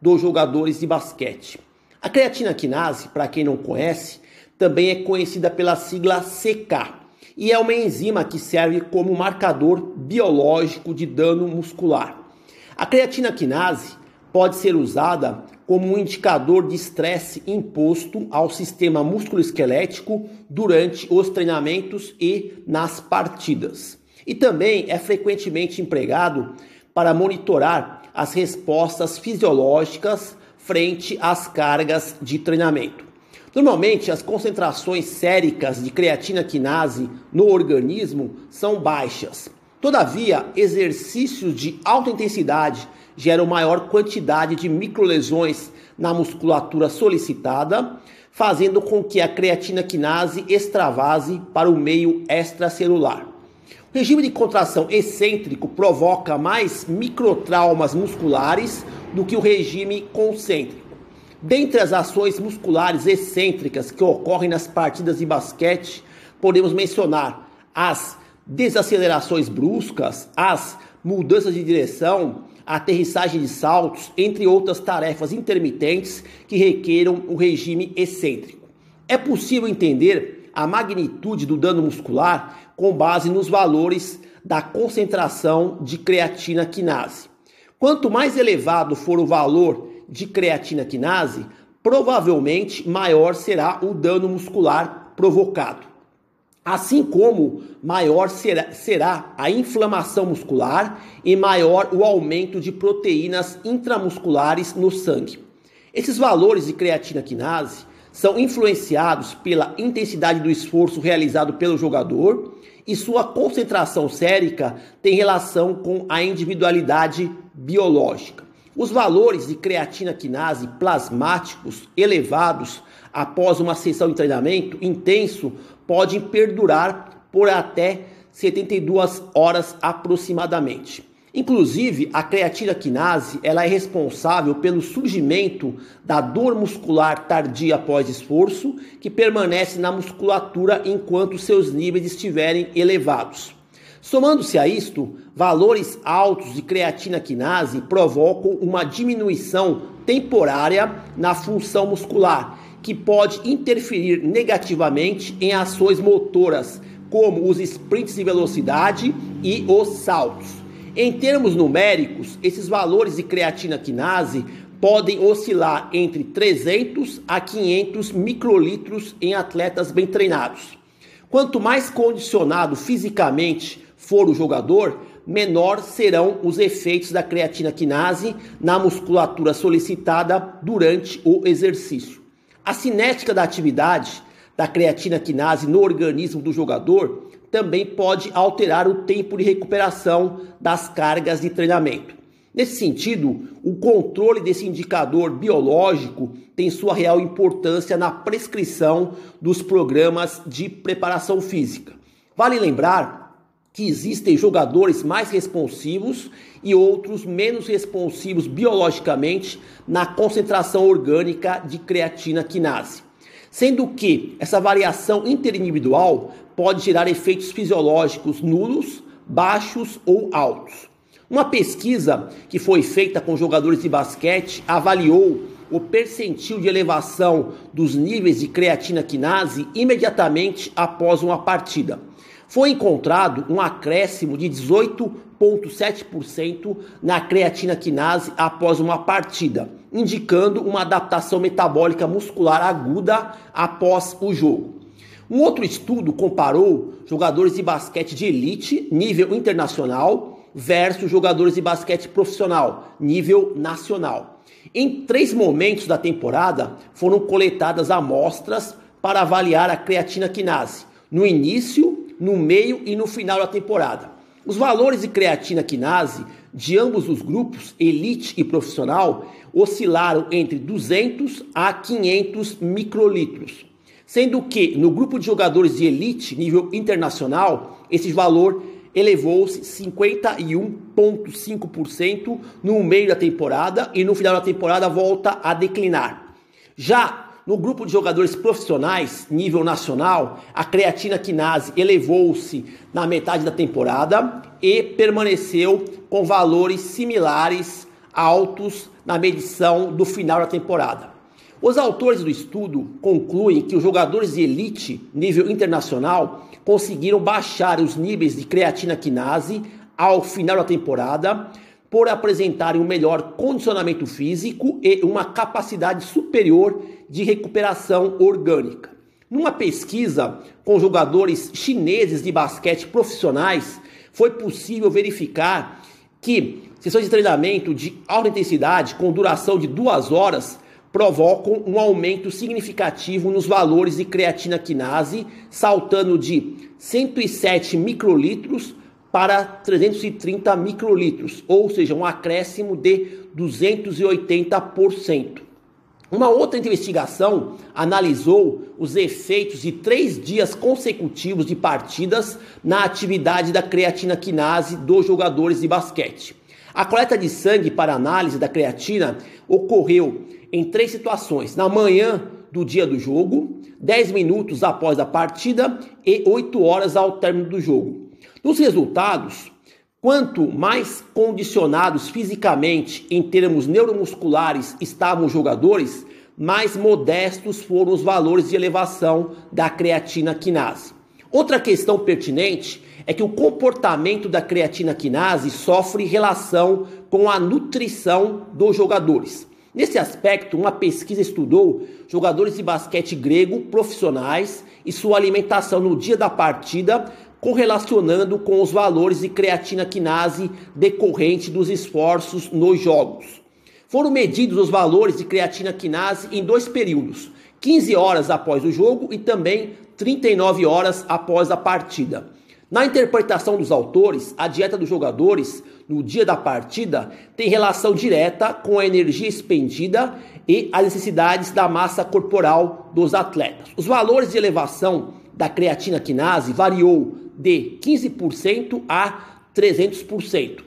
dos jogadores de basquete. A creatina quinase, para quem não conhece, também é conhecida pela sigla CK e é uma enzima que serve como marcador biológico de dano muscular. A creatina quinase pode ser usada como um indicador de estresse imposto ao sistema musculoesquelético durante os treinamentos e nas partidas. E também é frequentemente empregado para monitorar as respostas fisiológicas frente às cargas de treinamento. Normalmente, as concentrações séricas de creatina quinase no organismo são baixas. Todavia, exercícios de alta intensidade geram maior quantidade de microlesões na musculatura solicitada, fazendo com que a creatina quinase extravase para o meio extracelular. Regime de contração excêntrico provoca mais microtraumas musculares do que o regime concêntrico. Dentre as ações musculares excêntricas que ocorrem nas partidas de basquete, podemos mencionar as desacelerações bruscas, as mudanças de direção, aterrissagem de saltos, entre outras tarefas intermitentes que requeram o regime excêntrico. É possível entender a magnitude do dano muscular com base nos valores da concentração de creatina quinase. Quanto mais elevado for o valor de creatina quinase, provavelmente maior será o dano muscular provocado. Assim como maior será, será, a inflamação muscular e maior o aumento de proteínas intramusculares no sangue. Esses valores de creatina quinase são influenciados pela intensidade do esforço realizado pelo jogador e sua concentração sérica tem relação com a individualidade biológica. Os valores de creatina quinase plasmáticos elevados após uma sessão de treinamento intenso podem perdurar por até 72 horas aproximadamente. Inclusive, a creatina quinase ela é responsável pelo surgimento da dor muscular tardia após esforço, que permanece na musculatura enquanto seus níveis estiverem elevados. Somando-se a isto, valores altos de creatina quinase provocam uma diminuição temporária na função muscular, que pode interferir negativamente em ações motoras, como os sprints de velocidade e os saltos. Em termos numéricos, esses valores de creatina quinase podem oscilar entre 300 a 500 microlitros em atletas bem treinados. Quanto mais condicionado fisicamente for o jogador, menor serão os efeitos da creatina quinase na musculatura solicitada durante o exercício. A cinética da atividade da creatina quinase no organismo do jogador também pode alterar o tempo de recuperação das cargas de treinamento. Nesse sentido, o controle desse indicador biológico tem sua real importância na prescrição dos programas de preparação física. Vale lembrar que existem jogadores mais responsivos e outros menos responsivos biologicamente na concentração orgânica de creatina quinase sendo que essa variação interindividual pode gerar efeitos fisiológicos nulos, baixos ou altos. Uma pesquisa que foi feita com jogadores de basquete avaliou o percentil de elevação dos níveis de creatina quinase imediatamente após uma partida. Foi encontrado um acréscimo de 18,7% na creatina quinase após uma partida, indicando uma adaptação metabólica muscular aguda após o jogo. Um outro estudo comparou jogadores de basquete de elite, nível internacional, versus jogadores de basquete profissional, nível nacional. Em três momentos da temporada foram coletadas amostras para avaliar a creatina quinase: no início, no meio e no final da temporada. Os valores de creatina quinase de ambos os grupos, elite e profissional, oscilaram entre 200 a 500 microlitros, sendo que no grupo de jogadores de elite nível internacional, esse valor elevou-se 51,5% no meio da temporada e no final da temporada volta a declinar. Já no grupo de jogadores profissionais, nível nacional, a creatina quinase elevou-se na metade da temporada e permaneceu com valores similares altos na medição do final da temporada. Os autores do estudo concluem que os jogadores de elite, nível internacional, conseguiram baixar os níveis de creatina quinase ao final da temporada por apresentarem um melhor condicionamento físico e uma capacidade superior de recuperação orgânica. Numa pesquisa com jogadores chineses de basquete profissionais, foi possível verificar que sessões de treinamento de alta intensidade com duração de duas horas provocam um aumento significativo nos valores de creatina quinase, saltando de 107 microlitros para 330 microlitros, ou seja, um acréscimo de 280%. Uma outra investigação analisou os efeitos de três dias consecutivos de partidas na atividade da creatina quinase dos jogadores de basquete. A coleta de sangue para análise da creatina ocorreu em três situações: na manhã do dia do jogo, 10 minutos após a partida e 8 horas ao término do jogo. Nos resultados, quanto mais condicionados fisicamente em termos neuromusculares estavam os jogadores, mais modestos foram os valores de elevação da creatina quinase. Outra questão pertinente é que o comportamento da creatina quinase sofre relação com a nutrição dos jogadores. Nesse aspecto, uma pesquisa estudou jogadores de basquete grego profissionais e sua alimentação no dia da partida correlacionando com os valores de creatina quinase decorrente dos esforços nos jogos. Foram medidos os valores de creatina quinase em dois períodos, 15 horas após o jogo e também 39 horas após a partida. Na interpretação dos autores, a dieta dos jogadores no dia da partida tem relação direta com a energia expendida e as necessidades da massa corporal dos atletas. Os valores de elevação da creatina quinase variou de 15% a 300%.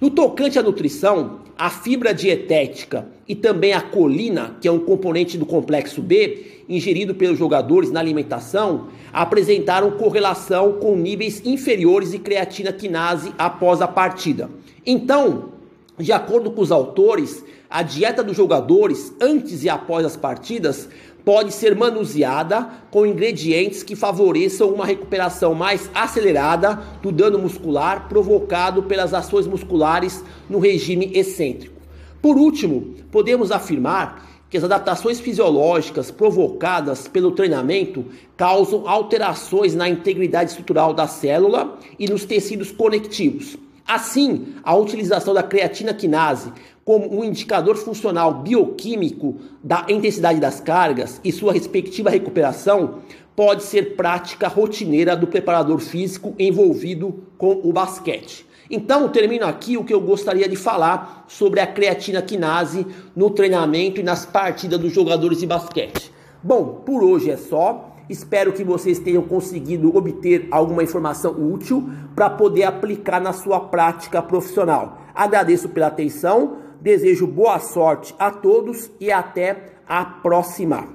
No tocante à nutrição, a fibra dietética e também a colina, que é um componente do complexo B, ingerido pelos jogadores na alimentação, apresentaram correlação com níveis inferiores de creatina quinase após a partida. Então, de acordo com os autores, a dieta dos jogadores antes e após as partidas pode ser manuseada com ingredientes que favoreçam uma recuperação mais acelerada do dano muscular provocado pelas ações musculares no regime excêntrico. Por último, podemos afirmar que as adaptações fisiológicas provocadas pelo treinamento causam alterações na integridade estrutural da célula e nos tecidos conectivos. Assim, a utilização da creatina quinase como um indicador funcional bioquímico da intensidade das cargas e sua respectiva recuperação pode ser prática rotineira do preparador físico envolvido com o basquete. Então, termino aqui o que eu gostaria de falar sobre a creatina quinase no treinamento e nas partidas dos jogadores de basquete. Bom, por hoje é só. Espero que vocês tenham conseguido obter alguma informação útil para poder aplicar na sua prática profissional. Agradeço pela atenção, desejo boa sorte a todos e até a próxima.